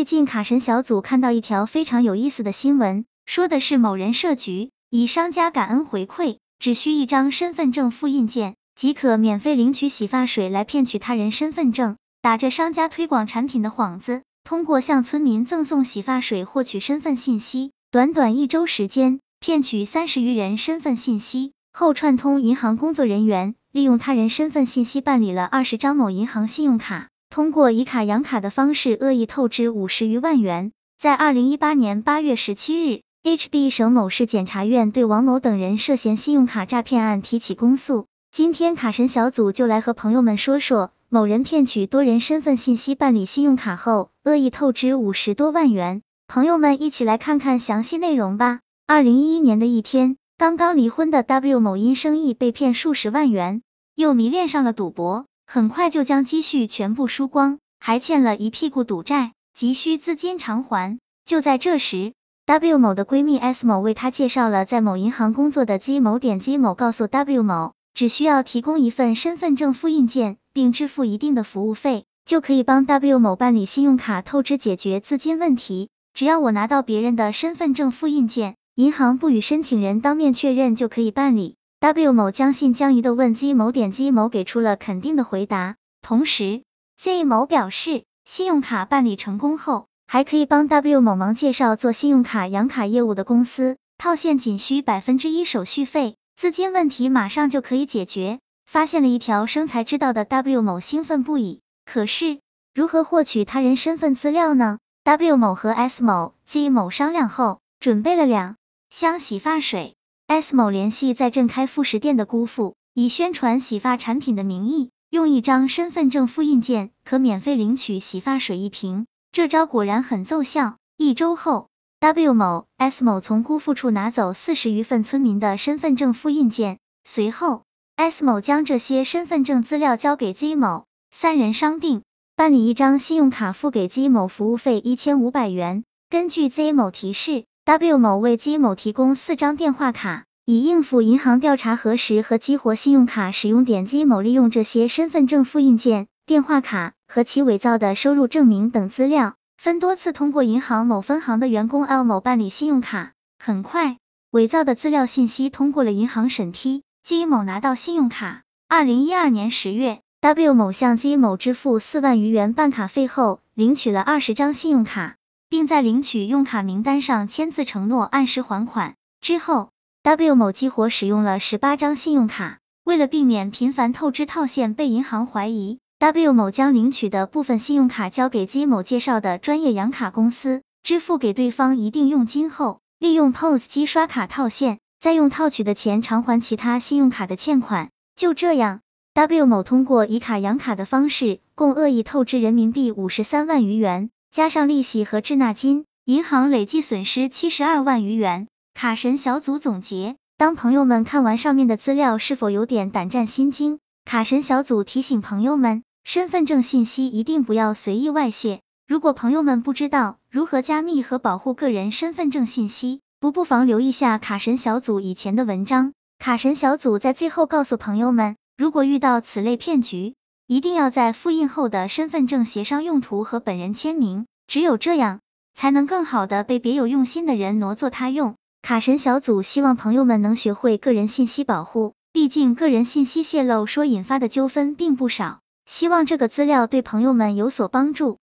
最近卡神小组看到一条非常有意思的新闻，说的是某人设局，以商家感恩回馈，只需一张身份证复印件即可免费领取洗发水来骗取他人身份证，打着商家推广产品的幌子，通过向村民赠送洗发水获取身份信息，短短一周时间骗取三十余人身份信息，后串通银行工作人员，利用他人身份信息办理了二十张某银行信用卡。通过以卡养卡的方式恶意透支五十余万元。在二零一八年八月十七日，HB 省某市检察院对王某等人涉嫌信用卡诈骗案提起公诉。今天卡神小组就来和朋友们说说，某人骗取多人身份信息办理信用卡后，恶意透支五十多万元。朋友们一起来看看详细内容吧。二零一一年的一天，刚刚离婚的 W 某因生意被骗数十万元，又迷恋上了赌博。很快就将积蓄全部输光，还欠了一屁股赌债，急需资金偿还。就在这时，W 某的闺蜜 S 某为她介绍了在某银行工作的 Z 某。点 Z 某告诉 W 某，只需要提供一份身份证复印件，并支付一定的服务费，就可以帮 W 某办理信用卡透支，解决资金问题。只要我拿到别人的身份证复印件，银行不与申请人当面确认就可以办理。W 某将信将疑的问 Z 某点 Z 某给出了肯定的回答，同时 Z 某表示，信用卡办理成功后，还可以帮 W 某忙介绍做信用卡养卡业务的公司，套现仅需百分之一手续费，资金问题马上就可以解决。发现了一条生财之道的 W 某兴奋不已，可是如何获取他人身份资料呢？W 某和 S 某、Z 某商量后，准备了两箱洗发水。S 某联系在镇开副食店的姑父，以宣传洗发产品的名义，用一张身份证复印件可免费领取洗发水一瓶。这招果然很奏效。一周后，W 某、S 某从姑父处拿走四十余份村民的身份证复印件，随后 S 某将这些身份证资料交给 Z 某，三人商定办理一张信用卡，付给 Z 某服务费一千五百元。根据 Z 某提示。W 某为姬某提供四张电话卡，以应付银行调查核实和激活信用卡使用。点姬某利用这些身份证复印件、电话卡和其伪造的收入证明等资料，分多次通过银行某分行的员工 L 某办理信用卡。很快，伪造的资料信息通过了银行审批，姬某拿到信用卡。二零一二年十月，W 某向姬某支付四万余元办卡费后，领取了二十张信用卡。并在领取用卡名单上签字承诺按时还款。之后，W 某激活使用了十八张信用卡。为了避免频繁透支套现被银行怀疑，W 某将领取的部分信用卡交给姬某介绍的专业养卡公司，支付给对方一定佣金后，利用 POS 机刷卡套现，再用套取的钱偿还其他信用卡的欠款。就这样，W 某通过以卡养卡的方式，共恶意透支人民币五十三万余元。加上利息和滞纳金，银行累计损失七十二万余元。卡神小组总结：当朋友们看完上面的资料，是否有点胆战心惊？卡神小组提醒朋友们，身份证信息一定不要随意外泄。如果朋友们不知道如何加密和保护个人身份证信息，不不妨留意下卡神小组以前的文章。卡神小组在最后告诉朋友们，如果遇到此类骗局，一定要在复印后的身份证协商用途和本人签名，只有这样，才能更好的被别有用心的人挪作他用。卡神小组希望朋友们能学会个人信息保护，毕竟个人信息泄露所引发的纠纷并不少，希望这个资料对朋友们有所帮助。